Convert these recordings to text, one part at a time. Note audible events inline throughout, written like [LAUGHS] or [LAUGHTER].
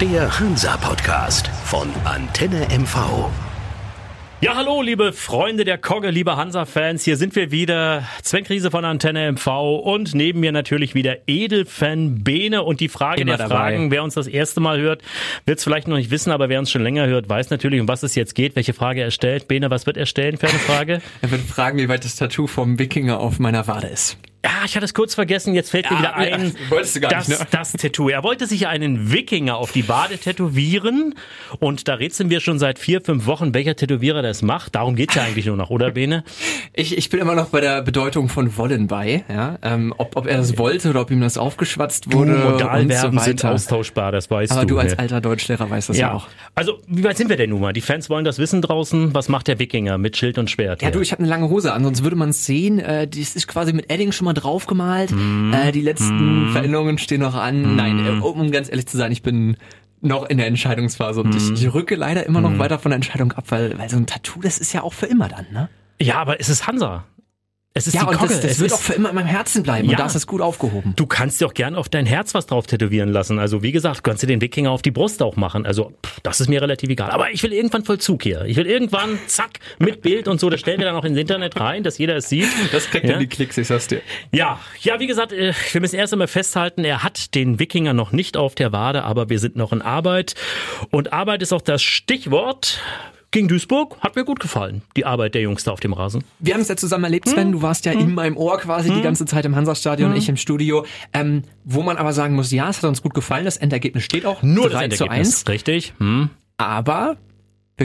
Der Hansa-Podcast von Antenne MV. Ja, hallo, liebe Freunde der Kogge, liebe Hansa-Fans. Hier sind wir wieder. Sven Krise von Antenne MV und neben mir natürlich wieder Edelfan Bene. Und die Frage Immer der dabei. Fragen, wer uns das erste Mal hört, wird es vielleicht noch nicht wissen, aber wer uns schon länger hört, weiß natürlich, um was es jetzt geht, welche Frage er stellt. Bene, was wird er stellen für eine Frage? [LAUGHS] Er wird fragen, wie weit das Tattoo vom Wikinger auf meiner Wade ist. Ja, ich hatte es kurz vergessen, jetzt fällt mir Ja, wieder ja, ein, wolltest du gar das, nicht, ne? das Tattoo. Er wollte sich einen Wikinger auf die Wade tätowieren und da rätseln wir schon seit vier, fünf Wochen, welcher Tätowierer das macht. Darum geht's ja eigentlich nur noch, oder Bene? [LAUGHS] Ich, ich bin immer noch bei der Bedeutung von wollen bei, ja. Ähm, ob, ob er das wollte oder ob ihm das aufgeschwatzt wurde und so Modalverben sind weiter. austauschbar, das weißt Aber du. du als ne? alter Deutschlehrer weißt das ja, ja, auch. also wie weit sind wir denn nun mal? Die Fans wollen das wissen draußen. Was macht der Wikinger mit Schild und Schwert? Ja, hier? du, ich habe eine lange Hose an, sonst würde man es sehen. Äh, das ist quasi mit Edding schon mal draufgemalt. Mhm. Äh, die letzten Veränderungen stehen noch an. Nein, äh, um, um ganz ehrlich zu sein, ich bin noch in der Entscheidungsphase und Mhm. ich, ich rücke leider immer noch weiter von der Entscheidung ab, weil, weil so ein Tattoo, das ist ja auch für immer dann, ne? ja, aber es ist Hansa. Es ist Ja, die und Kogge. das, das es wird ist, auch für immer in meinem Herzen bleiben Ja. und da ist es gut aufgehoben. Du kannst dir auch gern auf dein Herz was drauf tätowieren lassen. Also wie gesagt, kannst du den Wikinger auf die Brust auch machen. Also pff, das ist mir relativ egal. Aber ich will irgendwann Vollzug hier. Ich will irgendwann, zack, mit Bild und so. Das stellen wir dann auch ins Internet rein, dass jeder es sieht. Das kriegt Ja? dann die Klicks, ich sag's dir. Ja, ja, wie gesagt, äh, wir müssen erst einmal festhalten, er hat den Wikinger noch nicht auf der Wade, aber wir sind noch in Arbeit. Und Arbeit ist auch das Stichwort. Gegen Duisburg hat mir gut gefallen, die Arbeit der Jungs da auf dem Rasen. Wir haben es ja zusammen erlebt, Hm? Sven. Du warst ja in meinem Ohr quasi die ganze Zeit im Hansa-Stadion, ich im Studio. Ähm, wo man aber sagen muss, ja, es hat uns gut gefallen. Das Endergebnis steht auch Nur 3 das zu Endergebnis, 1. richtig? Hm? Aber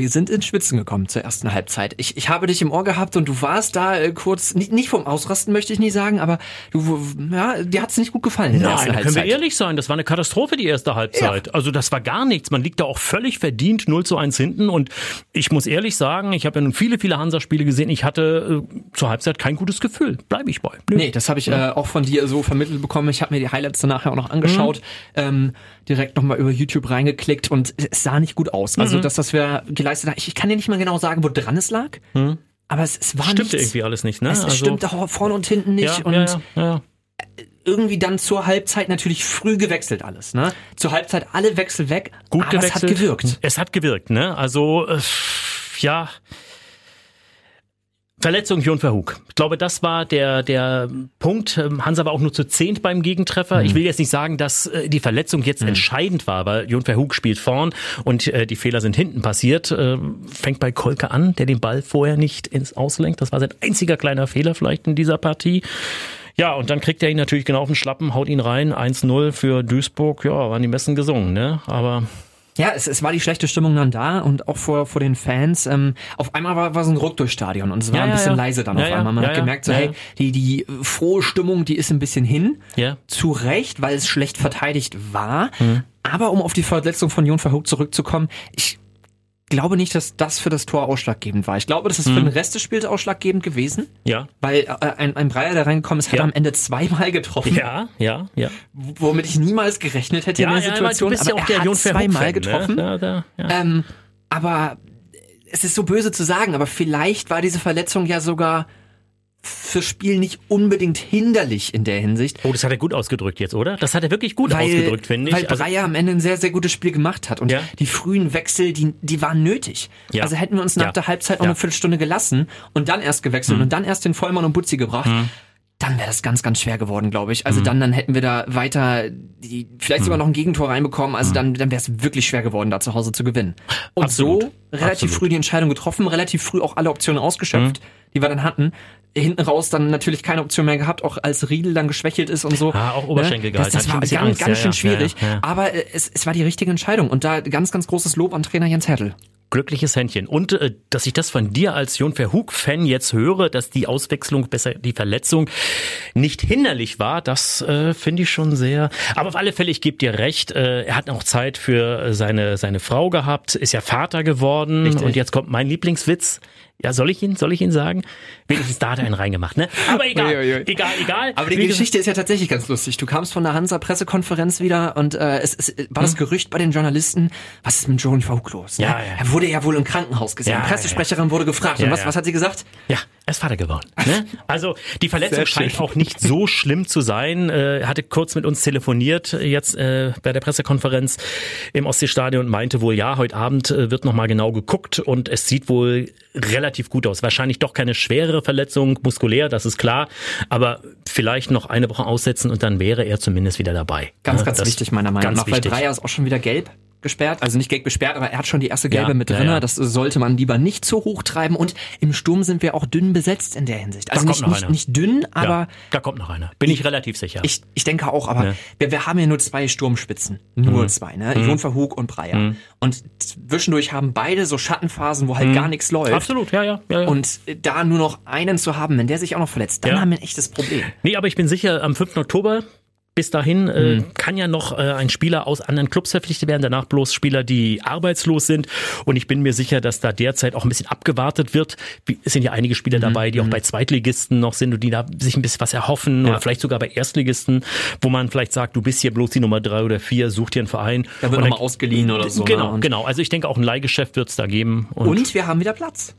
wir sind ins Schwitzen gekommen zur ersten Halbzeit. Ich, ich habe dich im Ohr gehabt und du warst da äh, kurz, nicht, nicht vom Ausrasten möchte ich nicht sagen, aber du, ja, dir hat es nicht gut gefallen in der Nein, ersten da können wir Halbzeit. ehrlich sein, das war eine Katastrophe, die erste Halbzeit. Also das war gar nichts. Man liegt da auch völlig verdient 0 zu 1 hinten. Und ich muss ehrlich sagen, ich habe ja nun viele, viele Hansa-Spiele gesehen. Ich hatte äh, zur Halbzeit kein gutes Gefühl. Bleibe ich bei. Nö. Nee, das habe ich äh, auch von dir so vermittelt bekommen. Ich habe mir die Highlights danach ja auch noch angeschaut, ähm, direkt nochmal über YouTube reingeklickt und es sah nicht gut aus. Also das, was wir geleistet haben, ich, ich kann dir nicht mal genau sagen, wo dran es lag, aber es, es war Stimmte nichts. irgendwie alles nicht, ne? Es, es stimmte auch vorne und hinten nicht ja, und ja, ja, ja. irgendwie dann zur Halbzeit natürlich früh gewechselt alles. Ne? Zur Halbzeit alle Wechsel weg, Gut aber gewechselt. es hat gewirkt. Es hat gewirkt, ne? Also, äh, ja. Verletzung Jon Verhoek. Ich glaube, das war der, der Punkt. Ähm, Hansa war auch nur zu zehnt beim Gegentreffer. Ich will jetzt nicht sagen, dass äh, die Verletzung jetzt entscheidend war, weil Jon Verhoek spielt vorn und äh, die Fehler sind hinten passiert. Äh, fängt bei Kolke an, der den Ball vorher nicht ins Auslenkt. Das war sein einziger kleiner Fehler vielleicht in dieser Partie. Ja, und dann kriegt er ihn natürlich genau auf den Schlappen, haut ihn rein. 1-0 für Duisburg. Ja, waren die Messen gesungen, ne? Aber Ja, es, es war die schlechte Stimmung dann da und auch vor, vor den Fans. Ähm, auf einmal war, war so ein Ruck durchs Stadion und es war Ja, ein bisschen ja. leise dann Ja, auf einmal. Man hat gemerkt, so, hey, die, die frohe Stimmung, die ist ein bisschen hin. Ja. Zu Recht, weil es schlecht verteidigt war. Mhm. Aber um auf die Verletzung von Jon Verhoek zurückzukommen, ich glaube nicht, dass das für das Tor ausschlaggebend war. Ich glaube, das ist Mhm. für den Rest des Spiels ausschlaggebend gewesen. ja, Weil äh, ein, ein Breyer, der reingekommen ist, hat Ja. am Ende zweimal getroffen, ja, ja, ja. womit ich niemals gerechnet hätte Ja, in der ja, Situation. du bist ja auch er der hat Jon zweimal Verhoek-Fan, getroffen. Ne? Ja, da, ja. Ähm, aber es ist so böse zu sagen, aber vielleicht war diese Verletzung ja sogar fürs Spiel nicht unbedingt hinderlich in der Hinsicht. Oh, das hat er gut ausgedrückt jetzt, oder? Das hat er wirklich gut Weil, ausgedrückt, finde ich. weil Also, Breyer am Ende ein sehr, sehr gutes Spiel gemacht hat. Und Ja. die frühen Wechsel, die, die waren nötig. Ja. Also hätten wir uns nach Ja. der Halbzeit noch eine Viertelstunde gelassen und dann erst gewechselt und dann erst den Vollmann und Butzi gebracht, dann wäre das ganz, ganz schwer geworden, glaube ich. Also dann, dann hätten wir da weiter die, vielleicht sogar noch ein Gegentor reinbekommen. Also dann, dann wäre es wirklich schwer geworden, da zu Hause zu gewinnen. Und Absolut. so relativ Absolut. früh die Entscheidung getroffen, relativ früh auch alle Optionen ausgeschöpft, die wir dann hatten. Hinten raus dann natürlich keine Option mehr gehabt, auch als Riedel dann geschwächelt ist und so. Ah, auch Oberschenkel das, gehalten. das ich war ganz, Angst. ganz schön ja, schwierig. ja, ja. Aber äh, es, es war die richtige Entscheidung. Und da ganz, ganz großes Lob an Trainer Jens Hertel. glückliches Händchen. Und äh, dass ich das von dir als Jon Verhoek-Fan jetzt höre, dass die Auswechslung, besser die Verletzung nicht hinderlich war, das äh, finde ich schon sehr. Aber auf alle Fälle, ich gebe dir recht, äh, er hat auch Zeit für seine, seine Frau gehabt, ist ja Vater geworden. Richtig. Und jetzt kommt mein Lieblingswitz. Ja, soll ich ihn, soll ich ihn sagen? Wenigstens da hat er einen reingemacht, ne? Aber [LAUGHS] egal, Ui, ui, egal, egal. Aber die Wie Geschichte ist ja tatsächlich ganz lustig. Du kamst von der Hansa-Pressekonferenz wieder und äh, es, es war das Gerücht bei den Journalisten, was ist mit Johnny Verhoek los? Ne? Hm? Ja, ja. Er wurde ja wohl im Krankenhaus gesehen. Ja, Die Pressesprecherin wurde gefragt. Ja, und was, ja. was hat sie gesagt? Ja, er ist Vater geworden. Ne? [LAUGHS] Also die Verletzung scheint auch nicht so schlimm zu sein. Äh, Er hatte kurz mit uns telefoniert äh, jetzt äh, bei der Pressekonferenz im Ostseestadion und meinte wohl, ja, heute Abend äh, wird nochmal genau geguckt und es sieht wohl relativ gut aus. Wahrscheinlich doch keine schwerere Verletzung, muskulär, das ist klar, aber vielleicht noch eine Woche aussetzen und dann wäre er zumindest wieder dabei. Ganz, ganz Das- wichtig meiner Meinung nach, weil. Dreier ist auch schon wieder gelb gesperrt, also nicht gelb gesperrt, aber er hat schon die erste gelbe Ja, mit ja, drin. ja. Das sollte man lieber nicht zu hoch treiben und im Sturm sind wir auch dünn besetzt in der Hinsicht. Also nicht, nicht, nicht dünn, aber ja, da kommt noch einer. Bin ich relativ sicher. Ich, ich denke auch, aber wir, wir haben ja nur zwei Sturmspitzen. Nur zwei, ne? Jon Verhoek und Breyer. Und zwischendurch haben beide so Schattenphasen, wo halt gar nichts läuft. Absolut, ja, ja, ja. ja. Und da nur noch einen zu haben, wenn der sich auch noch verletzt, dann Ja. haben wir ein echtes Problem. Nee, aber ich bin sicher, am 5. Oktober bis dahin äh, Mhm. kann ja noch äh, ein Spieler aus anderen Clubs verpflichtet werden, danach bloß Spieler, die arbeitslos sind. Und ich bin mir sicher, dass da derzeit auch ein bisschen abgewartet wird. Es sind ja einige Mhm. Spieler dabei, die auch bei Zweitligisten noch sind und die da sich ein bisschen was erhoffen oder vielleicht sogar bei Erstligisten, wo man vielleicht sagt, du bist hier bloß die Nummer drei oder vier, such dir einen Verein. Da wird nochmal ausgeliehen oder so. Genau, ne? genau. Also ich denke, auch ein Leihgeschäft wird es da geben. Und, und wir haben wieder Platz.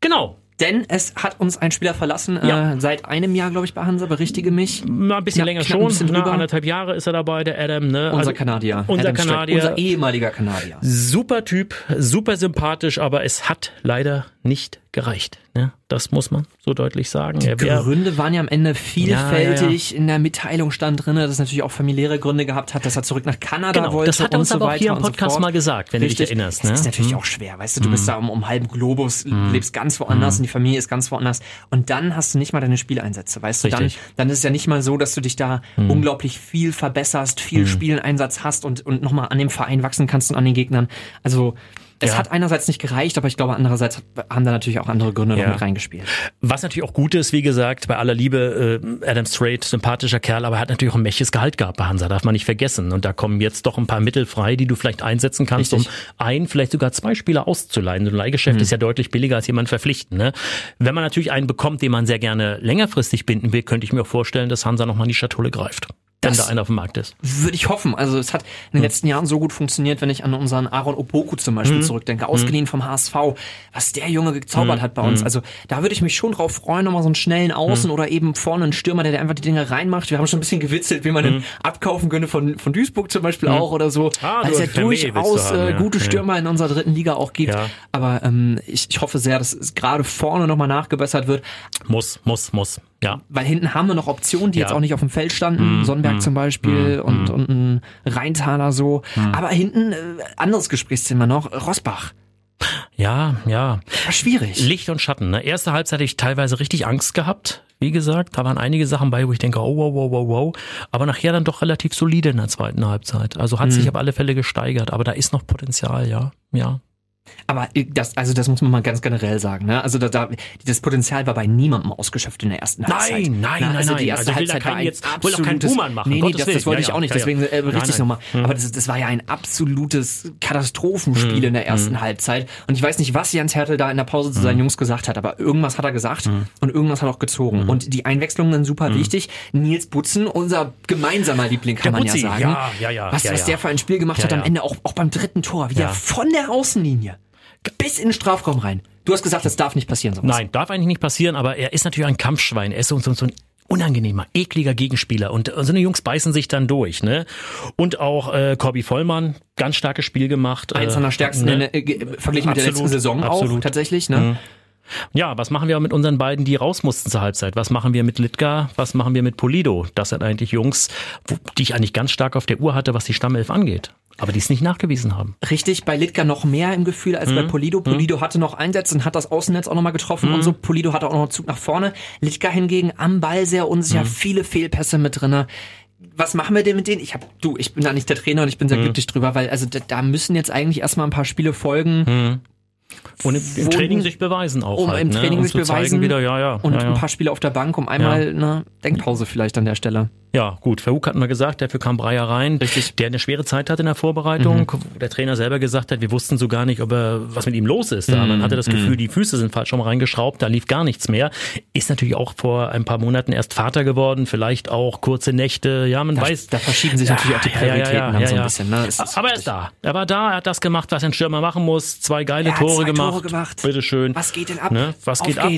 genau. Denn es hat uns ein Spieler verlassen, Ja. äh, seit einem Jahr, glaube ich, bei Hansa, berichtige mich. Mal ein bisschen Ja, länger knapp schon, bisschen drüber. anderthalb Jahre ist er dabei, der Adam. Ne? Unser Also, Kanadier. Unser Adam Kanadier. Unser ehemaliger Kanadier. Super Typ, super sympathisch, aber es hat leider nicht gereicht. Ne? Das muss man so deutlich sagen. Er wär, Gründe waren ja am Ende vielfältig. In der Mitteilung stand drin, dass es natürlich auch familiäre Gründe gehabt hat, dass er zurück nach Kanada genau, wollte. das hat er und uns so aber auch hier im so Podcast fort. mal gesagt, wenn Richtig. du dich erinnerst. Ne? ist natürlich auch schwer, weißt du, du bist da um, um halben Globus, lebst ganz woanders und die Familie ist ganz woanders und dann hast du nicht mal deine Spieleinsätze, weißt du, dann, dann ist es ja nicht mal so, dass du dich da unglaublich viel verbesserst, viel Spieleinsatz hast und, und nochmal an dem Verein wachsen kannst und an den Gegnern. Also, es Ja. hat einerseits nicht gereicht, aber ich glaube, andererseits haben da natürlich auch andere Gründe noch Ja. mit reingespielt. Was natürlich auch gut ist, wie gesagt, bei aller Liebe, äh, Adam Strait, sympathischer Kerl, aber er hat natürlich auch ein mächtiges Gehalt gehabt bei Hansa, darf man nicht vergessen. Und da kommen jetzt doch ein paar Mittel frei, die du vielleicht einsetzen kannst, Richtig. um ein, vielleicht sogar zwei Spieler auszuleihen. So ein Leihgeschäft ist ja deutlich billiger als jemand verpflichten. Ne? Wenn man natürlich einen bekommt, den man sehr gerne längerfristig binden will, könnte ich mir auch vorstellen, dass Hansa nochmal in die Schatulle greift. Wenn Das- da einer auf dem Markt ist. Würde ich hoffen. Also es hat Hm. in den letzten Jahren so gut funktioniert, wenn ich an unseren Aaron Opoku zum Beispiel Hm. zurückdenke, ausgeliehen vom HSV, was der Junge gezaubert hat bei uns. Also da würde ich mich schon drauf freuen, nochmal so einen schnellen Hm. Außen oder eben vorne einen Stürmer, der, der einfach die Dinge reinmacht. Wir haben schon ein bisschen gewitzelt, wie man den abkaufen könnte von, von Duisburg zum Beispiel auch oder so. Hm. Ah, es ja durchaus haben, äh, ja. gute Ja. Stürmer in unserer dritten Liga auch gibt. Ja. Aber ähm, ich, ich hoffe sehr, dass es gerade vorne nochmal nachgebessert wird. Muss, muss, muss. Ja. Weil hinten haben wir noch Optionen, die Ja. jetzt auch nicht auf dem Feld standen. Sonnenberg zum Beispiel und, und ein Rheintaler so. Aber hinten, äh, anderes Gesprächsthema noch, Rosbach. Ja, ja. War schwierig. Licht und Schatten. Ne? Erste Halbzeit hatte ich teilweise richtig Angst gehabt. Wie gesagt, da waren einige Sachen bei, wo ich denke, oh, wow, wow, wow, wow. Aber nachher dann doch relativ solide in der zweiten Halbzeit. Also hat sich auf alle Fälle gesteigert. Aber da ist noch Potenzial, ja. Ja. Aber äh, das, also das muss man mal ganz generell sagen. Ne? Also da, da, das Potenzial war bei niemandem ausgeschöpft in der ersten Nein, Halbzeit. nein, Na, nein, also nein. die erste Also Halbzeit war ein jetzt- will auch keinen absolutes... Buhmann machen, Nee, nee, das, das wollte Ja, ich auch nicht. ja. Deswegen äh, Nein, richtig nein. nochmal. Aber das, das war ja ein absolutes Katastrophenspiel in der ersten Halbzeit. Und ich weiß nicht, was Jens Hertel da in der Pause zu seinen Jungs gesagt hat, aber irgendwas hat er gesagt und irgendwas hat er auch gezogen. Und die Einwechslungen sind super wichtig. Nils Butzen, unser gemeinsamer Liebling, kann Der man Butzi, ja sagen. ja, ja, ja, was, was der für ein Spiel gemacht hat am. Ende, auch, auch beim dritten Tor, wie Ja. er von der Außenlinie bis in den Strafraum rein. Du hast gesagt, das darf nicht passieren. Sowas. Nein, darf eigentlich nicht passieren, aber er ist natürlich ein Kampfschwein. Er ist so, so, so ein unangenehmer, ekliger Gegenspieler und so eine Jungs beißen sich dann durch, ne? Und auch äh, Corby Vollmann, ganz starkes Spiel gemacht. Eins äh, seiner stärksten ne? in der, äh, verglichen mit der letzten Absolut, Saison auch absolut. Mhm. tatsächlich. Ne? Ja, was machen wir mit unseren beiden, die raus mussten zur Halbzeit? Was machen wir mit Litka? Was machen wir mit Polido? Das sind eigentlich Jungs, die ich eigentlich ganz stark auf der Uhr hatte, was die Stammelf angeht. Aber die es nicht nachgewiesen haben. Richtig, bei Litka noch mehr im Gefühl als bei Mhm. Polido. Polido hatte noch Einsätze und hat das Außennetz auch nochmal getroffen und so. Polido hatte auch noch einen Zug nach vorne. Litka hingegen am Ball sehr unsicher, Mhm. viele Fehlpässe mit drinne. Was machen wir denn mit denen? Ich hab, du, ich bin da nicht der Trainer und ich Mhm. bin sehr glücklich drüber, weil also da, da müssen jetzt eigentlich erstmal ein paar Spiele folgen, Und im, Training sich beweisen auch. um halt, im ne? Training um sich beweisen wieder, ja, ja. und ja. ein paar Spiele auf der Bank, um einmal eine Denkpause vielleicht an der Stelle. Ja, gut, Verhug hatten wir gesagt, dafür kam Breyer rein, Richtig. der eine schwere Zeit hat in der Vorbereitung. wo Der Trainer selber gesagt hat, wir wussten so gar nicht, ob er, was mit ihm los ist. Da. Man hatte das Gefühl, die Füße sind falsch schon mal reingeschraubt, da lief gar nichts mehr. Ist natürlich auch vor ein paar Monaten erst Vater geworden, vielleicht auch kurze Nächte, ja, man Da, weiß. da verschieben sich natürlich auch die Prioritäten dann so ein bisschen. Ne? Aber er ist da. Er war da, er hat das gemacht, was ein Stürmer machen muss. Zwei geile hat Tore zwei gemacht. Tore gemacht. Bitteschön. Was geht denn ab? Ne? Was Auf geht ab?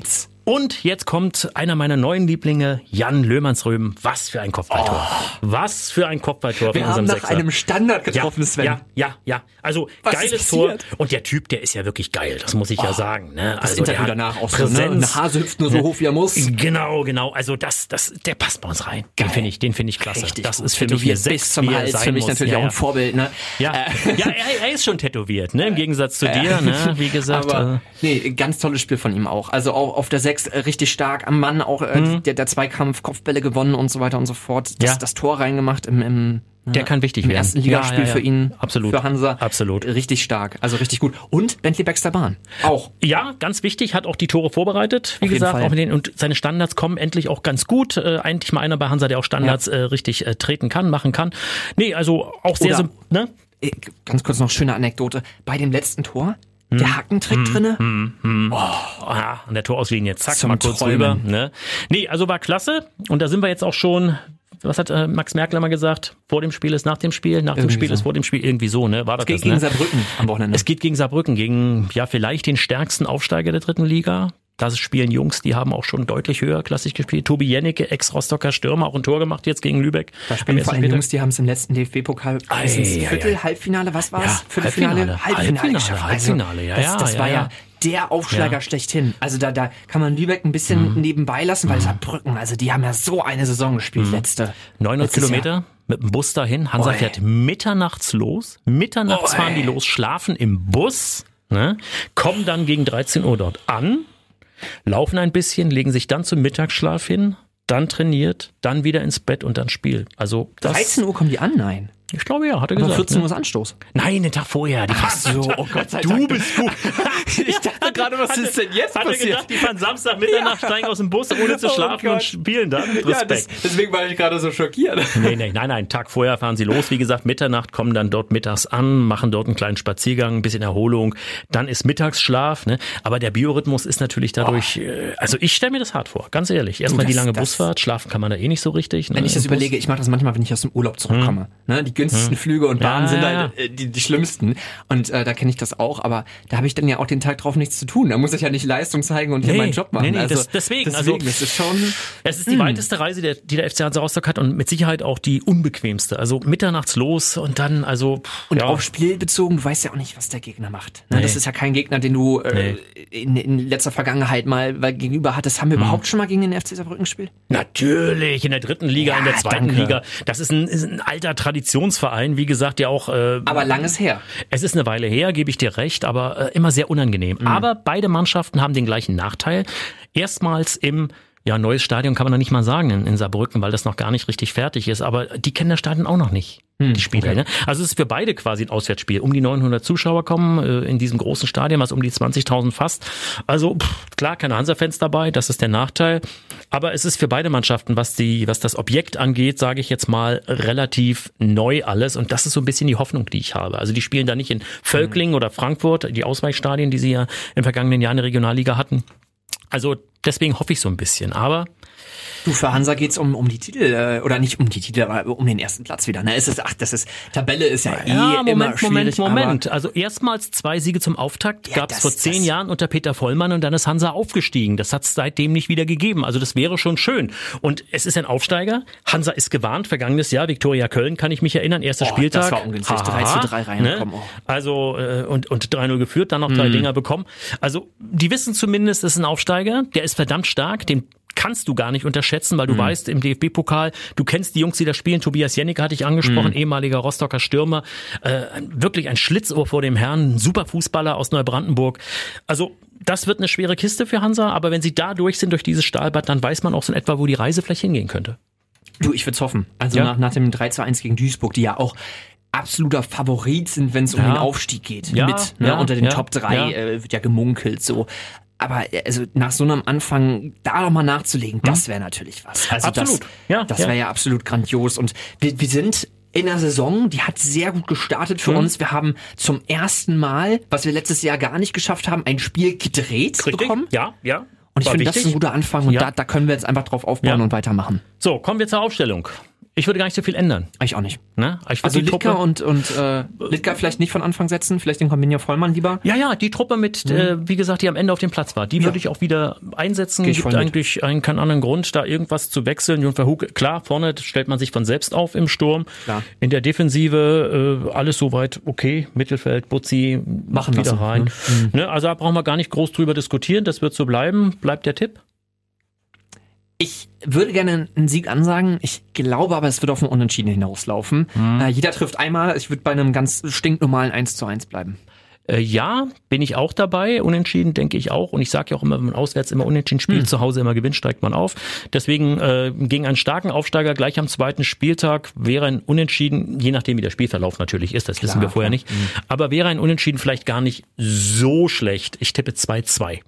Und jetzt kommt einer meiner neuen Lieblinge, Jan Löhmannsröben. Was für ein Kopfballtor. Was für ein Kopfballtor Oh. Wir von haben unserem nach Sechser. einem Standard getroffen, ja, Sven. Ja, ja, ja. Also Was geiles Tor. Und der Typ, der ist ja wirklich geil. Das muss ich ja sagen. Ne? Das also der Interview danach auch so, ne? Präsenz. Der Hase hüpft nur so hoch, wie er muss. Genau, genau. Also das, das, der passt bei uns rein. Den Geil. finde ich, den finde ich klasse. Richtig das gut. ist für mich eine Sechs, zum Hals. sein Für mich muss. natürlich ja, auch ein Vorbild. Ne? Ja, ja er, er ist schon tätowiert, ne? Im Gegensatz zu dir, ne? Wie gesagt. Aber äh, nee, ganz tolles Spiel von ihm auch. Also auch auf der 6 äh, richtig stark am Mann, auch äh, der, der Zweikampf, Kopfbälle gewonnen und so weiter und so fort. Das, Mhm. Ja. das Tor reingemacht im, im Der kann wichtig im werden. ersten Ligaspiel Ja, ja, ja. für ihn, Absolut. für Hansa. Absolut. Richtig stark, also richtig gut. Und Bentley Baxter Bahn. Auch. Ja, ganz wichtig, hat auch die Tore vorbereitet, wie Auf gesagt, auch mit den, und seine Standards kommen endlich auch ganz gut. Äh, eigentlich mal einer bei Hansa, der auch Standards äh, richtig äh, treten kann, machen kann. Nee, also auch sehr, Oder- so, ne? Äh, Ganz kurz noch schöne Anekdote. Bei dem letzten Tor, Hm. der Hackentrick drinne. Ah, an der Torauslinie, zack, Zum mal kurz Träumen. rüber. Ne? Nee, also war klasse. Und da sind wir jetzt auch schon, was hat äh, Max Merkel mal gesagt? Vor dem Spiel ist nach dem Spiel, nach dem Irgendwie Spiel so. ist vor dem Spiel, irgendwie so, ne? War das Geht das, gegen ne? Saarbrücken am Wochenende. Es geht gegen Saarbrücken, gegen ja vielleicht den stärksten Aufsteiger der dritten Liga. Da spielen Jungs, die haben auch schon deutlich höherklassig gespielt. Tobi Jennecke, Ex-Rostocker Stürmer, auch ein Tor gemacht jetzt gegen Lübeck. Da spielen vor allem. Jungs, die haben es im letzten DFB-Pokal Viertel, ei. Halbfinale, was war's? Ja, Viertelfinale, Halbfinale, Halbfinale, geschafft. Halbfinale, ja, das, ja, das ja, war ja, ja. der Aufschlager Ja. schlechthin. Also da, da kann man Lübeck ein bisschen Mhm. nebenbei lassen, weil Saarbrücken, also die haben ja so eine Saison gespielt, letzte. 900 letztes Kilometer Jahr. mit dem Bus dahin. Hansa Oi. fährt mitternachts los. Mitternachts Oi. fahren die los, schlafen im Bus, ne? kommen dann gegen 13 Uhr dort an, laufen ein bisschen, legen sich dann zum Mittagsschlaf hin, dann trainiert, dann wieder ins Bett und dann Spiel. Also das, 13 Uhr kommen die an, nein. Ich glaube ja, hat er Aber gesagt. 14 ne? Uhr ist Anstoß. Nein, den Tag vorher. Die Ach so, oh Gott Du bist gut. [LAUGHS] Ich dachte gerade, was ist denn jetzt Hatte passiert? gedacht, die fahren Samstag Mitternacht, steigen aus dem Bus, ohne zu Oh schlafen und Gott. spielen dann. Respekt. Ja, das, deswegen war ich gerade so schockiert. [LAUGHS] Nee, nee, nein, nein, Tag vorher fahren sie los. Wie gesagt, Mitternacht kommen dann dort mittags an, machen dort einen kleinen Spaziergang, ein bisschen Erholung. Dann ist Mittagsschlaf, ne? Aber der Biorhythmus ist natürlich dadurch, äh, also ich stelle mir das hart vor, ganz ehrlich. Erstmal die lange das- Busfahrt, schlafen kann man da eh nicht so richtig. Ne? Wenn ich das Bus. überlege, ich mache das manchmal, wenn ich aus dem Urlaub zurückkomme. Ne, die günstigsten Flüge und Bahnen Ja, sind ja, halt äh, die, die schlimmsten. Und äh, da kenne ich das auch, aber da habe ich dann ja auch den Tag drauf nichts zu tun. Da muss ich ja nicht Leistung zeigen und hier Nee, meinen Job machen. nee, nee, also, das- deswegen, deswegen also- das ist schon. Es ist die weiteste Reise, der, die der FC Hansa Rostock hat und mit Sicherheit auch die unbequemste. Also mitternachts los und dann, also pff, Und ja. auf Spiel bezogen, du weißt ja auch nicht, was der Gegner macht. Ne? Nee. Das ist ja kein Gegner, den du äh, in, in letzter Vergangenheit mal weil gegenüber hattest. Haben wir Hm. überhaupt schon mal gegen den FC Saarbrücken gespielt? Natürlich, in der dritten Liga, Ja, in der zweiten danke. Liga. Das ist ein, ist ein alter Traditionsverein, wie gesagt, ja auch. Äh, Aber langes her. es ist eine Weile her, gebe ich dir recht, aber äh, immer sehr unangenehm. Aber beide Mannschaften haben den gleichen Nachteil. Erstmals im ja, neues Stadion kann man noch nicht mal sagen in, in Saarbrücken, weil das noch gar nicht richtig fertig ist. Aber die kennen das Stadion auch noch nicht, die Spieler. Ne? Also es ist für beide quasi ein Auswärtsspiel. Um die 900 Zuschauer kommen äh, in diesem großen Stadion, was um die 20.000 fasst. Also pff, klar, keine Hansa-Fans dabei, das ist der Nachteil. Aber es ist für beide Mannschaften, was die, was das Objekt angeht, sage ich jetzt mal, relativ neu alles. Und das ist so ein bisschen die Hoffnung, die ich habe. Also die spielen da nicht in Völklingen oder Frankfurt, die Ausweichstadien, die sie ja im vergangenen Jahr in der Regionalliga hatten. Also deswegen hoffe ich so ein bisschen. Aber Du, für Hansa geht's um, um die Titel, äh, oder nicht um die Titel, aber um den ersten Platz wieder. Ne? Es ist, ach, das ist, Tabelle ist ja, eh ja, immer Moment, Moment, schwierig. Moment. Also erstmals zwei Siege zum Auftakt Ja, gab es das- vor zehn das- Jahren unter Peter Vollmann und dann ist Hansa aufgestiegen. Das hat es seitdem nicht wieder gegeben. Also das wäre schon schön. Und es ist ein Aufsteiger. Hansa ist gewarnt. Vergangenes Jahr Viktoria Köln kann ich mich erinnern. Erster Oh, Spieltag. das war ungünstig. 3 zu 3 reingekommen. Oh. Also äh, und und 3-0 geführt, dann noch Mhm. drei Dinger bekommen. Also die wissen zumindest, es ist ein Aufsteiger. Der ist verdammt stark. Den kannst du gar nicht unterschätzen, weil du Mhm. weißt, im DFB-Pokal, du kennst die Jungs, die da spielen. Tobias Jennecke hatte ich angesprochen, Mhm. ehemaliger Rostocker Stürmer. Äh, wirklich ein Schlitzohr vor dem Herrn, ein super Fußballer aus Neubrandenburg. Also das wird eine schwere Kiste für Hansa, aber wenn sie da durch sind, durch dieses Stahlbad, dann weiß man auch so in etwa, wo die Reise vielleicht hingehen könnte. Du, ich würde hoffen. Also Ja. nach, nach dem 3 zu 1 gegen Duisburg, die ja auch absoluter Favorit sind, wenn es um Ja. den Aufstieg geht. Ja, Mit, ne? Unter den Top 3 ja. äh, wird ja gemunkelt so. Aber äh, also nach so einem Anfang da noch mal nachzulegen, das wäre natürlich was. Also Absolut. das, Ja, das ja. wäre ja absolut grandios. Und wir, wir sind in der Saison, die hat sehr gut gestartet für uns. Wir haben zum ersten Mal, was wir letztes Jahr gar nicht geschafft haben, ein Spiel gedreht bekommen. Ja, ja. Und ich finde, das ist ein guter Anfang und Ja. da, da können wir jetzt einfach drauf aufbauen Ja. und weitermachen. So, kommen wir zur Aufstellung. Ich würde gar nicht so viel ändern. Ich auch nicht. Ne? Ich Also Litka und, und äh, Litka vielleicht nicht von Anfang setzen, vielleicht den Combinio Vollmann lieber. Ja, ja, die Truppe mit, äh, wie gesagt, die am Ende auf dem Platz war, die würde ich auch wieder einsetzen. Geh ich Gibt eigentlich einen, keinen anderen Grund, da irgendwas zu wechseln. Jon Verhoek, klar, vorne stellt man sich von selbst auf im Sturm. Klar. In der Defensive äh, alles soweit okay. Mittelfeld, Butzi, Machen wieder lassen, rein. ne? Ne? Also da brauchen wir gar nicht groß drüber diskutieren. Das wird so bleiben. Bleibt der Tipp? Ich würde gerne einen Sieg ansagen. Ich glaube aber, es wird auf ein Unentschieden hinauslaufen. Mhm. Äh, jeder trifft einmal. Ich würde bei einem ganz stinknormalen 1 zu 1 bleiben. Äh, ja, bin ich auch dabei. Unentschieden denke ich auch. Und ich sage ja auch immer, wenn man auswärts immer unentschieden spielt, Hm. zu Hause immer gewinnt, steigt man auf. Deswegen äh, gegen einen starken Aufsteiger gleich am zweiten Spieltag wäre ein Unentschieden, je nachdem wie der Spielverlauf natürlich ist, das wissen wir vorher nicht, Hm. aber wäre ein Unentschieden vielleicht gar nicht so schlecht. Ich tippe 2-2.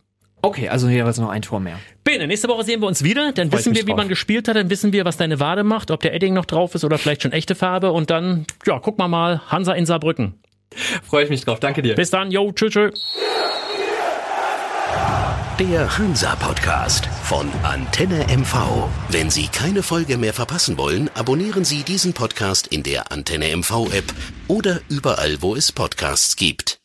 Okay, also hier ist noch ein Tor mehr. Bene, nächste Woche sehen wir uns wieder. Dann Freu ich wissen wir, wie drauf. man gespielt hat. Dann wissen wir, was deine Wade macht, ob der Edding noch drauf ist oder vielleicht schon echte Farbe. Und dann, ja, guck mal mal, Hansa in Saarbrücken. Freue ich mich drauf. Danke dir. Bis dann, yo, tschüss, tschüss. Der Hansa-Podcast von Antenne MV. Wenn Sie keine Folge mehr verpassen wollen, abonnieren Sie diesen Podcast in der Antenne MV-App oder überall, wo es Podcasts gibt.